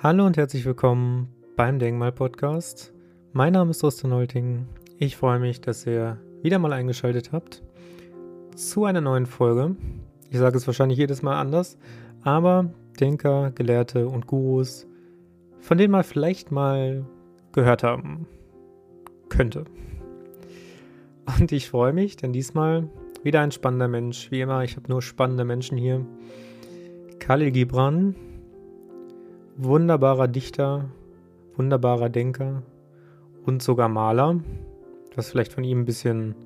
Hallo und herzlich willkommen beim Denkmal-Podcast. Mein Name ist Rustin Nolting. Ich freue mich, dass ihr wieder mal eingeschaltet habt zu einer neuen Folge. Ich sage es wahrscheinlich jedes Mal anders, aber Denker, Gelehrte und Gurus, von denen man vielleicht mal gehört haben könnte. Und ich freue mich, denn diesmal wieder ein spannender Mensch. Wie immer, ich habe nur spannende Menschen hier. Khalil Gibran, wunderbarer Dichter, wunderbarer Denker und sogar Maler, was vielleicht von ihm ein bisschen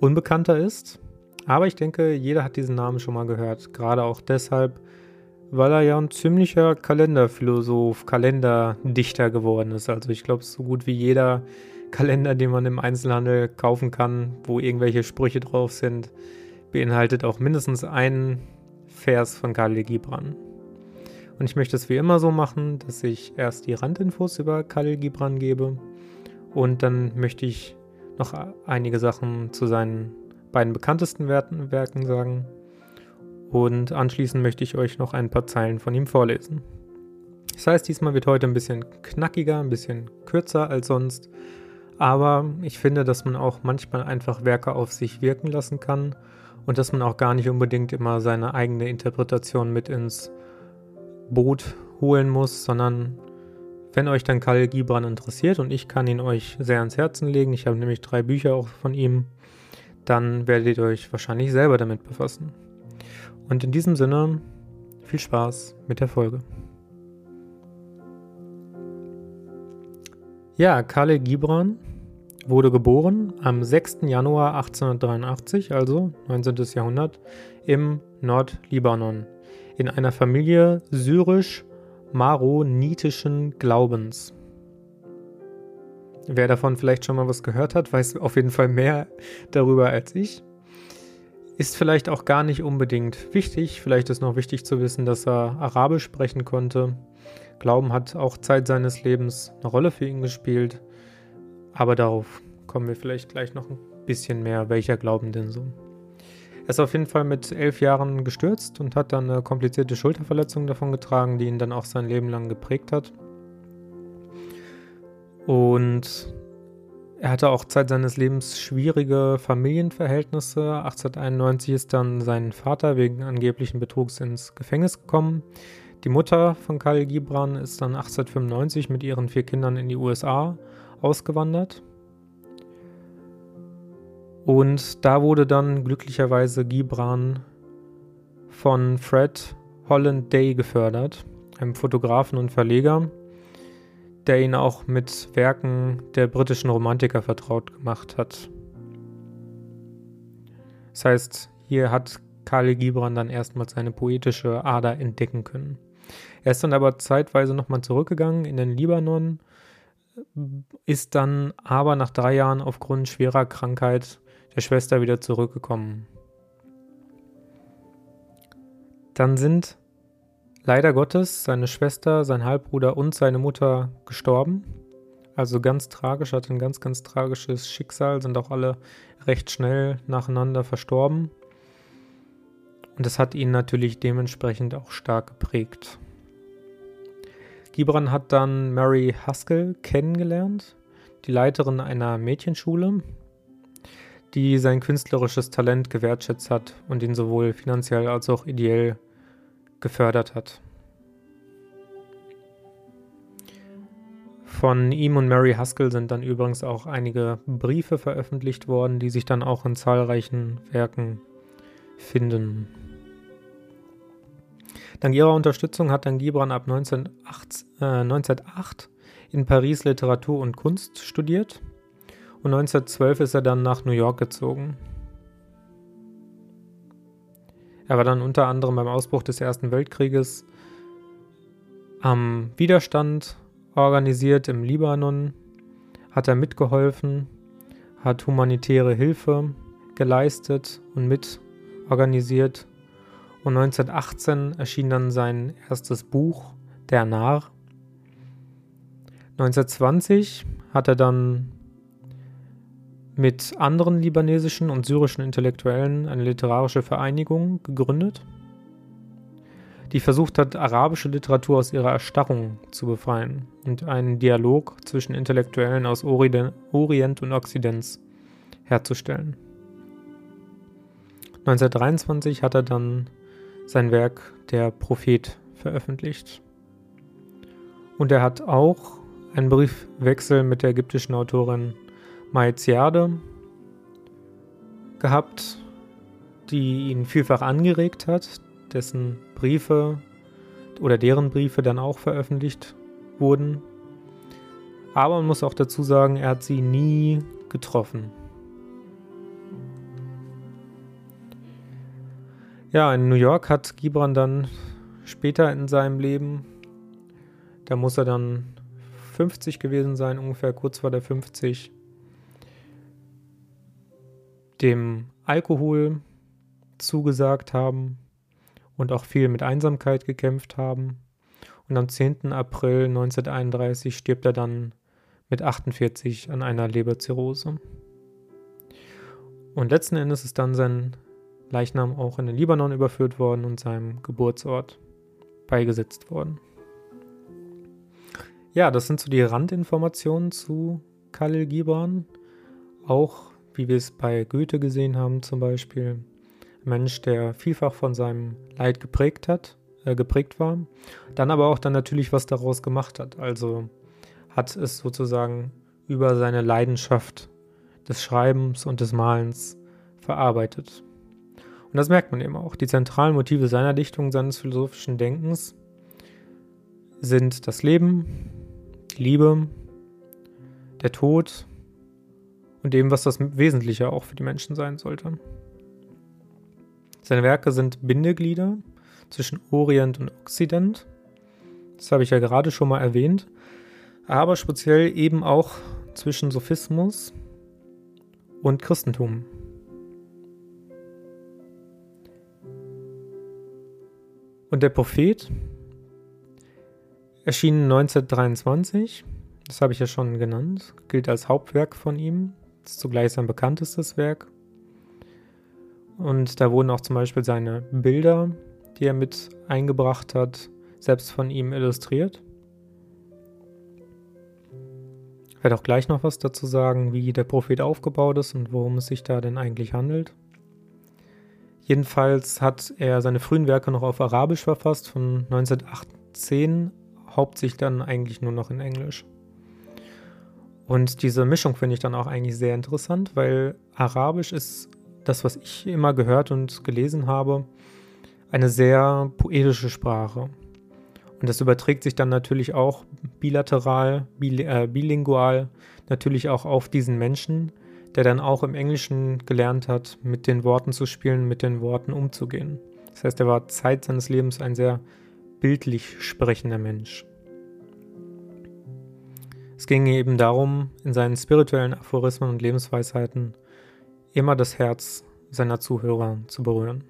unbekannter ist. Aber ich denke, jeder hat diesen Namen schon mal gehört. Gerade auch deshalb, weil er ja ein ziemlicher Kalenderphilosoph, Kalenderdichter geworden ist. Also ich glaube, so gut wie jeder Kalender, den man im Einzelhandel kaufen kann, wo irgendwelche Sprüche drauf sind, beinhaltet auch mindestens einen Vers von Khalil Gibran. Und ich möchte es wie immer so machen, dass ich erst die Randinfos über Khalil Gibran gebe und dann möchte ich noch einige Sachen zu seinen beiden bekanntesten Werken sagen. Und anschließend möchte ich euch noch ein paar Zeilen von ihm vorlesen. Das heißt, diesmal wird heute ein bisschen knackiger, ein bisschen kürzer als sonst. Aber ich finde, dass man auch manchmal einfach Werke auf sich wirken lassen kann und dass man auch gar nicht unbedingt immer seine eigene Interpretation mit ins Boot holen muss, sondern wenn euch dann Karl Gibran interessiert und ich kann ihn euch sehr ans Herzen legen, ich habe nämlich drei Bücher auch von ihm, dann werdet ihr euch wahrscheinlich selber damit befassen. Und in diesem Sinne, viel Spaß mit der Folge. Ja, Khalil Gibran wurde geboren am 6. Januar 1883, also 19. Jahrhundert, im Nordlibanon in einer Familie syrisch-maronitischen Glaubens. Wer davon vielleicht schon mal was gehört hat, weiß auf jeden Fall mehr darüber als ich. Ist vielleicht auch gar nicht unbedingt wichtig. Vielleicht ist noch wichtig zu wissen, dass er Arabisch sprechen konnte. Glauben hat auch Zeit seines Lebens eine Rolle für ihn gespielt. Aber darauf kommen wir vielleicht gleich noch ein bisschen mehr, welcher Glauben denn so. Er ist auf jeden Fall mit elf Jahren gestürzt und hat dann eine komplizierte Schulterverletzung davon getragen, die ihn dann auch sein Leben lang geprägt hat. Und er hatte auch Zeit seines Lebens schwierige Familienverhältnisse. 1891 ist dann sein Vater wegen angeblichen Betrugs ins Gefängnis gekommen. Die Mutter von Karl Gibran ist dann 1895 mit ihren vier Kindern in die USA ausgewandert. Und da wurde dann glücklicherweise Gibran von Fred Holland Day gefördert, einem Fotografen und Verleger, der ihn auch mit Werken der britischen Romantiker vertraut gemacht hat. Das heißt, hier hat Khalil Gibran dann erstmals seine poetische Ader entdecken können. Er ist dann aber zeitweise nochmal zurückgegangen in den Libanon, ist dann aber nach drei Jahren aufgrund schwerer Krankheit der Schwester wieder zurückgekommen. Dann sind leider Gottes seine Schwester, sein Halbbruder und seine Mutter gestorben. Also ganz tragisch, hatte ein ganz, ganz tragisches Schicksal, sind auch alle recht schnell nacheinander verstorben. Und das hat ihn natürlich dementsprechend auch stark geprägt. Gibran hat dann Mary Haskell kennengelernt, die Leiterin einer Mädchenschule, die sein künstlerisches Talent gewertschätzt hat und ihn sowohl finanziell als auch ideell gefördert hat. Von ihm und Mary Haskell sind dann übrigens auch einige Briefe veröffentlicht worden, die sich dann auch in zahlreichen Werken finden. Dank ihrer Unterstützung hat dann Gibran ab 1908, äh, 1908 in Paris Literatur und Kunst studiert und 1912 ist er dann nach New York gezogen. Er war dann unter anderem beim Ausbruch des Ersten Weltkrieges am Widerstand organisiert im Libanon, hat er mitgeholfen, hat humanitäre Hilfe geleistet und mitorganisiert. Und 1918 erschien dann sein erstes Buch, Der Narr. 1920 hat er dann mit anderen libanesischen und syrischen Intellektuellen eine literarische Vereinigung gegründet. die versucht hat, arabische Literatur aus ihrer Erstarrung zu befreien und einen Dialog zwischen Intellektuellen aus Orient und Okzidenz herzustellen. 1923 hat er dann sein Werk Der Prophet veröffentlicht. Und er hat auch einen Briefwechsel mit der ägyptischen Autorin Maiziade gehabt, die ihn vielfach angeregt hat, dessen Briefe oder deren Briefe dann auch veröffentlicht wurden. Aber man muss auch dazu sagen, er hat sie nie getroffen. Ja, in New York hat Gibran dann später in seinem Leben, da muss er dann 50 gewesen sein, ungefähr kurz vor der 50, dem Alkohol zugesagt haben und auch viel mit Einsamkeit gekämpft haben. Und am 10. April 1931 stirbt er dann mit 48 an einer Leberzirrhose. Und letzten Endes ist dann sein Leichnam auch in den Libanon überführt worden und seinem Geburtsort beigesetzt worden. Ja, das sind so die Randinformationen zu Khalil Gibran. Auch, wie wir es bei Goethe gesehen haben, zum Beispiel. Ein Mensch, der vielfach von seinem Leid geprägt hat, äh, geprägt war. Dann aber auch dann natürlich was daraus gemacht hat. Also hat es sozusagen über seine Leidenschaft des Schreibens und des Malens verarbeitet. Und das merkt man eben auch. Die zentralen Motive seiner Dichtung, seines philosophischen Denkens sind das Leben, die Liebe, der Tod und dem, was das Wesentliche auch für die Menschen sein sollte. Seine Werke sind Bindeglieder zwischen Orient und Okzident. Das habe ich ja gerade schon mal erwähnt. Aber speziell eben auch zwischen Sophismus und Christentum. Und der Prophet erschien 1923, das habe ich ja schon genannt, gilt als Hauptwerk von ihm, zugleich sein bekanntestes Werk. Und da wurden auch zum Beispiel seine Bilder, die er mit eingebracht hat, selbst von ihm illustriert. Ich werde auch gleich noch was dazu sagen, wie der Prophet aufgebaut ist und worum es sich da denn eigentlich handelt. Jedenfalls hat er seine frühen Werke noch auf Arabisch verfasst, von 1918, hauptsächlich dann eigentlich nur noch in Englisch. Und diese Mischung finde ich dann auch eigentlich sehr interessant, weil Arabisch ist das, was ich immer gehört und gelesen habe, eine sehr poetische Sprache. Und das überträgt sich dann natürlich auch bilateral, äh, bilingual, natürlich auch auf diesen Menschen, der dann auch im Englischen gelernt hat, mit den Worten zu spielen, mit den Worten umzugehen. Das heißt, er war Zeit seines Lebens ein sehr bildlich sprechender Mensch. Es ging eben darum, in seinen spirituellen Aphorismen und Lebensweisheiten immer das Herz seiner Zuhörer zu berühren.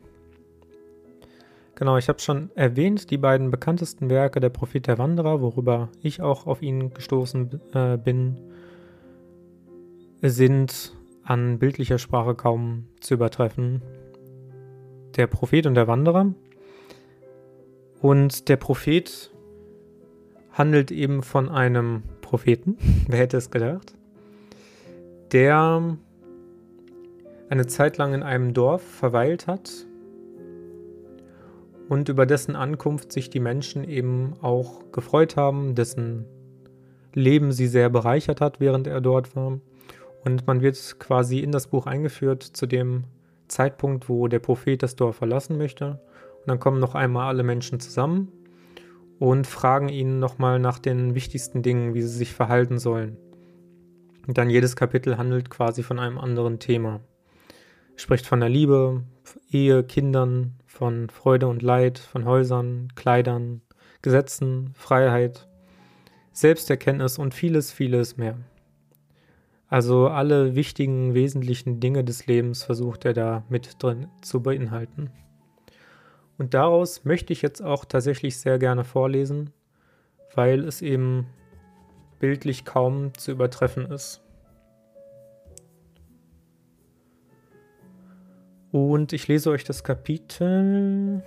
Genau, ich habe schon erwähnt, die beiden bekanntesten Werke der Prophet der Wanderer, worüber ich auch auf ihn gestoßen äh, bin, sind an bildlicher Sprache kaum zu übertreffen. Der Prophet und der Wanderer. Und der Prophet handelt eben von einem Propheten, wer hätte es gedacht, der eine Zeit lang in einem Dorf verweilt hat und über dessen Ankunft sich die Menschen eben auch gefreut haben, dessen Leben sie sehr bereichert hat, während er dort war. Und man wird quasi in das Buch eingeführt zu dem Zeitpunkt, wo der Prophet das Dorf verlassen möchte. Und dann kommen noch einmal alle Menschen zusammen und fragen ihn nochmal nach den wichtigsten Dingen, wie sie sich verhalten sollen. Und dann jedes Kapitel handelt quasi von einem anderen Thema. Spricht von der Liebe, Ehe, Kindern, von Freude und Leid, von Häusern, Kleidern, Gesetzen, Freiheit, Selbsterkenntnis und vieles, vieles mehr. Also alle wichtigen, wesentlichen Dinge des Lebens versucht er da mit drin zu beinhalten. Und daraus möchte ich jetzt auch tatsächlich sehr gerne vorlesen, weil es eben bildlich kaum zu übertreffen ist. Und ich lese euch das Kapitel.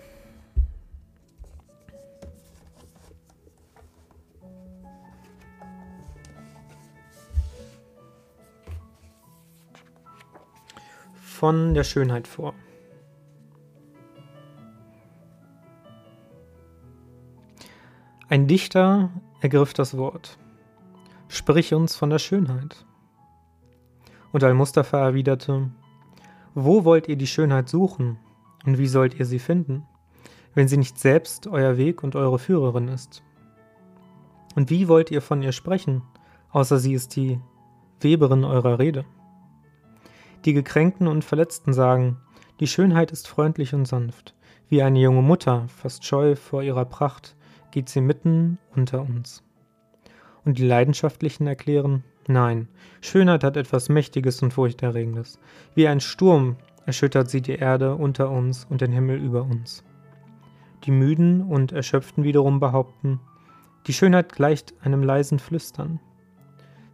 von der Schönheit vor. Ein Dichter ergriff das Wort. Sprich uns von der Schönheit. Und Al-Mustafa erwiderte, Wo wollt ihr die Schönheit suchen und wie sollt ihr sie finden, wenn sie nicht selbst euer Weg und eure Führerin ist? Und wie wollt ihr von ihr sprechen, außer sie ist die Weberin eurer Rede? Die Gekränkten und Verletzten sagen, die Schönheit ist freundlich und sanft, wie eine junge Mutter, fast scheu vor ihrer Pracht, geht sie mitten unter uns. Und die Leidenschaftlichen erklären, nein, Schönheit hat etwas Mächtiges und Furchterregendes. Wie ein Sturm erschüttert sie die Erde unter uns und den Himmel über uns. Die Müden und Erschöpften wiederum behaupten, die Schönheit gleicht einem leisen Flüstern.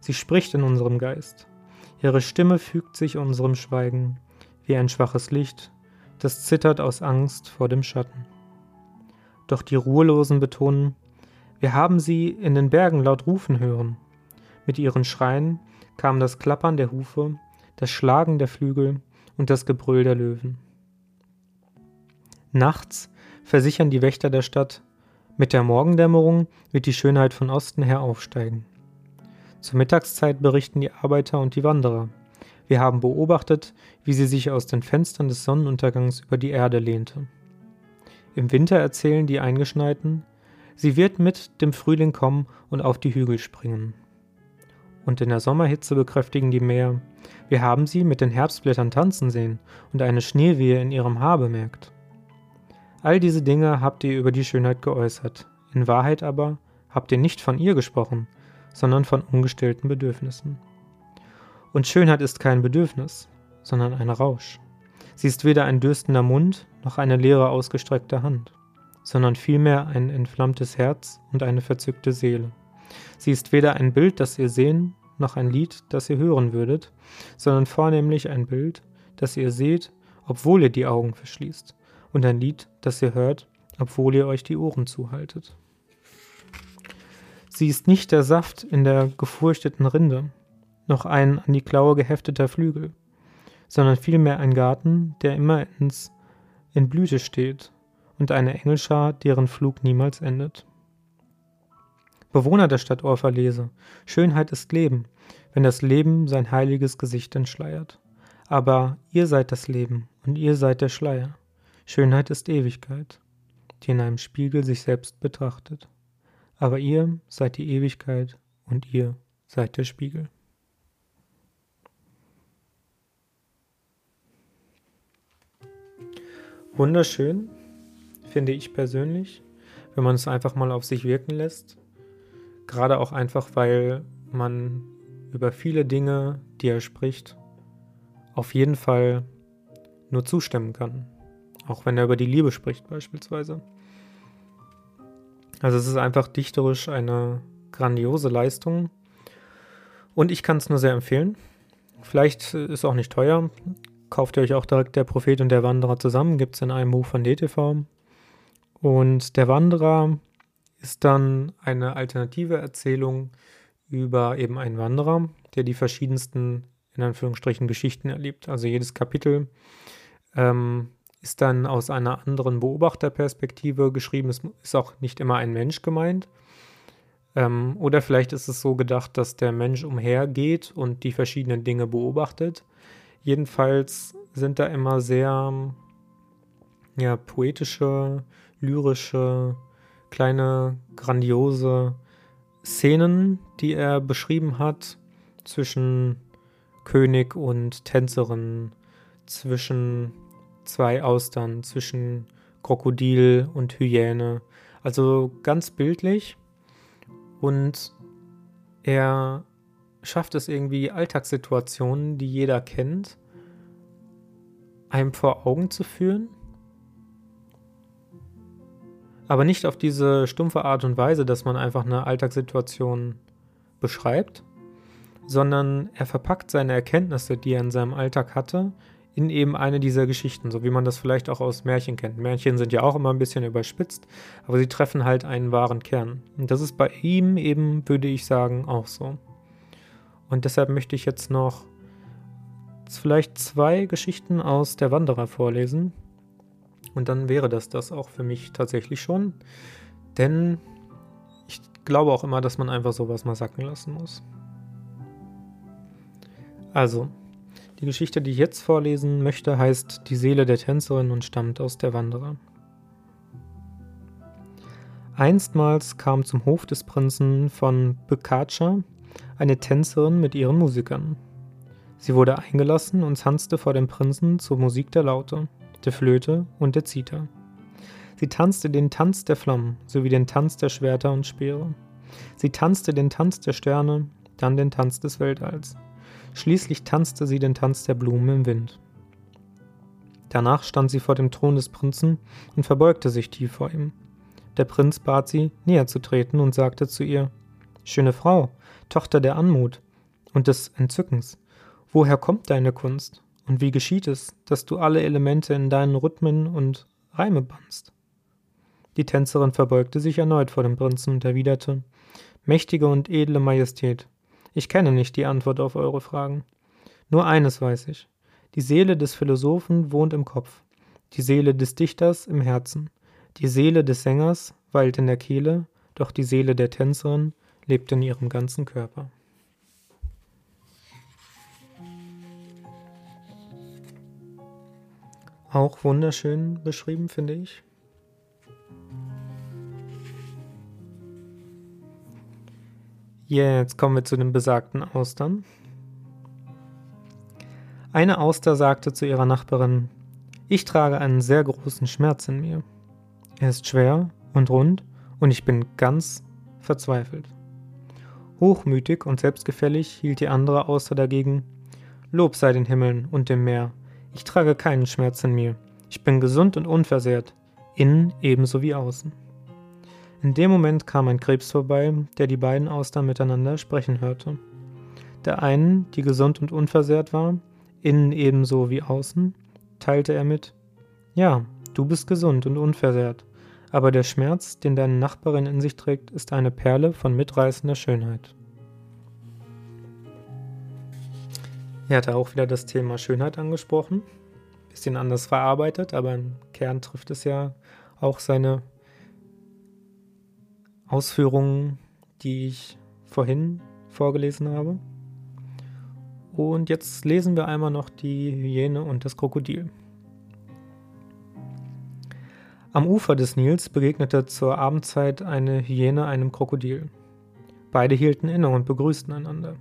Sie spricht in unserem Geist. Ihre Stimme fügt sich unserem Schweigen wie ein schwaches Licht, das zittert aus Angst vor dem Schatten. Doch die Ruhelosen betonen, wir haben sie in den Bergen laut rufen hören. Mit ihren Schreien kam das Klappern der Hufe, das Schlagen der Flügel und das Gebrüll der Löwen. Nachts versichern die Wächter der Stadt, mit der Morgendämmerung wird die Schönheit von Osten her aufsteigen. Zur Mittagszeit berichten die Arbeiter und die Wanderer. Wir haben beobachtet, wie sie sich aus den Fenstern des Sonnenuntergangs über die Erde lehnte. Im Winter erzählen die Eingeschneiten, sie wird mit dem Frühling kommen und auf die Hügel springen. Und in der Sommerhitze bekräftigen die Meer, wir haben sie mit den Herbstblättern tanzen sehen und eine Schneewehe in ihrem Haar bemerkt. All diese Dinge habt ihr über die Schönheit geäußert, in Wahrheit aber habt ihr nicht von ihr gesprochen, sondern von ungestillten Bedürfnissen. Und Schönheit ist kein Bedürfnis, sondern ein Rausch. Sie ist weder ein dürstender Mund noch eine leere ausgestreckte Hand, sondern vielmehr ein entflammtes Herz und eine verzückte Seele. Sie ist weder ein Bild, das ihr sehen, noch ein Lied, das ihr hören würdet, sondern vornehmlich ein Bild, das ihr seht, obwohl ihr die Augen verschließt, und ein Lied, das ihr hört, obwohl ihr euch die Ohren zuhaltet. Sie ist nicht der Saft in der gefurchteten Rinde, noch ein an die Klaue gehefteter Flügel, sondern vielmehr ein Garten, der immer ins, in Blüte steht und eine Engelschar, deren Flug niemals endet. Bewohner der Stadt Orphalese, Schönheit ist Leben, wenn das Leben sein heiliges Gesicht entschleiert. Aber ihr seid das Leben und ihr seid der Schleier. Schönheit ist Ewigkeit, die in einem Spiegel sich selbst betrachtet. Aber ihr seid die Ewigkeit und ihr seid der Spiegel. Wunderschön, finde ich persönlich, wenn man es einfach mal auf sich wirken lässt. Gerade auch einfach, weil man über viele Dinge, die er spricht, auf jeden Fall nur zustimmen kann. Auch wenn er über die Liebe spricht beispielsweise. Also es ist einfach dichterisch eine grandiose Leistung. Und ich kann es nur sehr empfehlen. Vielleicht ist auch nicht teuer kauft ihr euch auch direkt Der Prophet und der Wanderer zusammen. Gibt es in einem Buch von DTV. Und der Wanderer ist dann eine alternative Erzählung über eben einen Wanderer, der die verschiedensten, in Anführungsstrichen, Geschichten erlebt. Also jedes Kapitel ähm, ist dann aus einer anderen Beobachterperspektive geschrieben. Es ist auch nicht immer ein Mensch gemeint. Ähm, oder vielleicht ist es so gedacht, dass der Mensch umhergeht und die verschiedenen Dinge beobachtet. Jedenfalls sind da immer sehr ja, poetische, lyrische, kleine, grandiose Szenen, die er beschrieben hat zwischen König und Tänzerin, zwischen zwei Austern, zwischen Krokodil und Hyäne. Also ganz bildlich. Und er schafft es irgendwie, Alltagssituationen, die jeder kennt, einem vor Augen zu führen. Aber nicht auf diese stumpfe Art und Weise, dass man einfach eine Alltagssituation beschreibt, sondern er verpackt seine Erkenntnisse, die er in seinem Alltag hatte, in eben eine dieser Geschichten, so wie man das vielleicht auch aus Märchen kennt. Märchen sind ja auch immer ein bisschen überspitzt, aber sie treffen halt einen wahren Kern. Und das ist bei ihm eben, würde ich sagen, auch so. Und deshalb möchte ich jetzt noch vielleicht zwei Geschichten aus Der Wanderer vorlesen. Und dann wäre das das auch für mich tatsächlich schon. Denn ich glaube auch immer, dass man einfach sowas mal sacken lassen muss. Also, die Geschichte, die ich jetzt vorlesen möchte, heißt Die Seele der Tänzerin und stammt aus Der Wanderer. Einstmals kam zum Hof des Prinzen von Bekatscha eine Tänzerin mit ihren Musikern. Sie wurde eingelassen und tanzte vor dem Prinzen zur Musik der Laute, der Flöte und der Zither. Sie tanzte den Tanz der Flammen sowie den Tanz der Schwerter und Speere. Sie tanzte den Tanz der Sterne, dann den Tanz des Weltalls. Schließlich tanzte sie den Tanz der Blumen im Wind. Danach stand sie vor dem Thron des Prinzen und verbeugte sich tief vor ihm. Der Prinz bat sie, näher zu treten und sagte zu ihr: Schöne Frau, Tochter der Anmut und des Entzückens, woher kommt deine Kunst und wie geschieht es, dass du alle Elemente in deinen Rhythmen und Reime bannst? Die Tänzerin verbeugte sich erneut vor dem Prinzen und erwiderte: Mächtige und edle Majestät, ich kenne nicht die Antwort auf eure Fragen. Nur eines weiß ich. Die Seele des Philosophen wohnt im Kopf, die Seele des Dichters im Herzen, die Seele des Sängers weilt in der Kehle, doch die Seele der Tänzerin lebt in ihrem ganzen Körper. Auch wunderschön beschrieben, finde ich. Jetzt kommen wir zu den besagten Austern. Eine Auster sagte zu ihrer Nachbarin, ich trage einen sehr großen Schmerz in mir. Er ist schwer und rund und ich bin ganz verzweifelt. Hochmütig und selbstgefällig hielt die andere Auster dagegen, Lob sei den Himmeln und dem Meer, ich trage keinen Schmerz in mir, ich bin gesund und unversehrt, innen ebenso wie außen. In dem Moment kam ein Krebs vorbei, der die beiden Austern miteinander sprechen hörte. Der einen, die gesund und unversehrt war, innen ebenso wie außen, teilte er mit: Ja, du bist gesund und unversehrt, aber der Schmerz, den deine Nachbarin in sich trägt, ist eine Perle von mitreißender Schönheit. Er hatte auch wieder das Thema Schönheit angesprochen, bisschen anders verarbeitet, aber im Kern trifft es ja auch seine Ausführungen, die ich vorhin vorgelesen habe. Und jetzt lesen wir einmal noch die Hyäne und das Krokodil. Am Ufer des Nils begegnete zur Abendzeit eine Hyäne einem Krokodil. Beide hielten inne und begrüßten einander.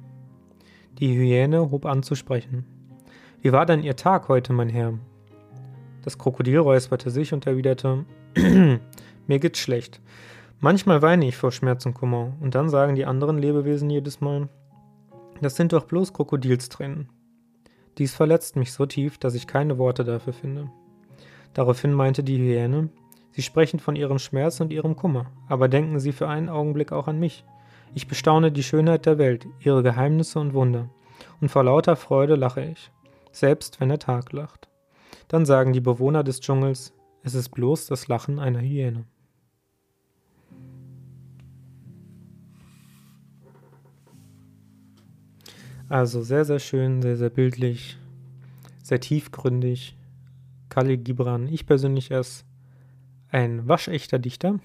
Die Hyäne hob an zu sprechen. Wie war denn Ihr Tag heute, mein Herr? Das Krokodil räusperte sich und erwiderte: Mir geht's schlecht. Manchmal weine ich vor Schmerz und Kummer, und dann sagen die anderen Lebewesen jedes Mal, das sind doch bloß Krokodilstränen. Dies verletzt mich so tief, dass ich keine Worte dafür finde. Daraufhin meinte die Hyäne, Sie sprechen von Ihrem Schmerz und Ihrem Kummer, aber denken Sie für einen Augenblick auch an mich. Ich bestaune die Schönheit der Welt, ihre Geheimnisse und Wunder, und vor lauter Freude lache ich, selbst wenn der Tag lacht. Dann sagen die Bewohner des Dschungels, es ist bloß das Lachen einer Hyäne. Also sehr, sehr schön, sehr, sehr bildlich, sehr tiefgründig. Khalil Gibran, ich persönlich ist ein waschechter Dichter.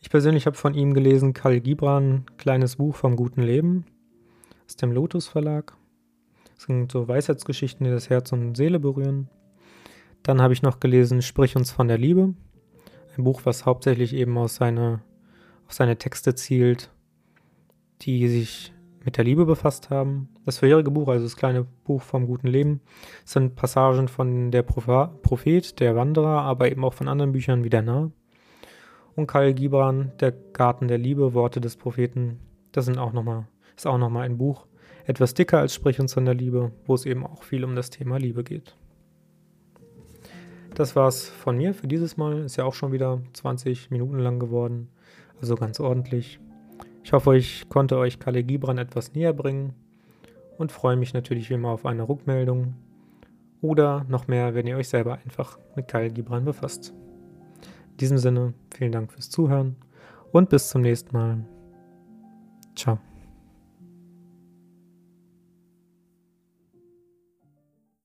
Ich persönlich habe von ihm gelesen Khalil Gibran, kleines Buch vom guten Leben aus dem Lotus Verlag. Das sind so Weisheitsgeschichten, die das Herz und Seele berühren. Dann habe ich noch gelesen Sprich uns von der Liebe, ein Buch, was hauptsächlich eben aus seine, auf seine Texte zielt, die sich mit der Liebe befasst haben. Das vorherige Buch, also das kleine Buch vom guten Leben, sind Passagen von der Prophet, der Wanderer, aber eben auch von anderen Büchern wie der Narr. Und Karl Gibran, Der Garten der Liebe, Worte des Propheten, das sind auch noch mal, ist auch nochmal ein Buch, etwas dicker als Sprich uns von der Liebe, wo es eben auch viel um das Thema Liebe geht. Das war's von mir für dieses Mal. Ist ja auch schon wieder 20 Minuten lang geworden. Also ganz ordentlich. Ich hoffe, ich konnte euch Kalle Gibran etwas näher bringen und freue mich natürlich wie immer auf eine Rückmeldung oder noch mehr, wenn ihr euch selber einfach mit Kalle Gibran befasst. In diesem Sinne, vielen Dank fürs Zuhören und bis zum nächsten Mal. Ciao.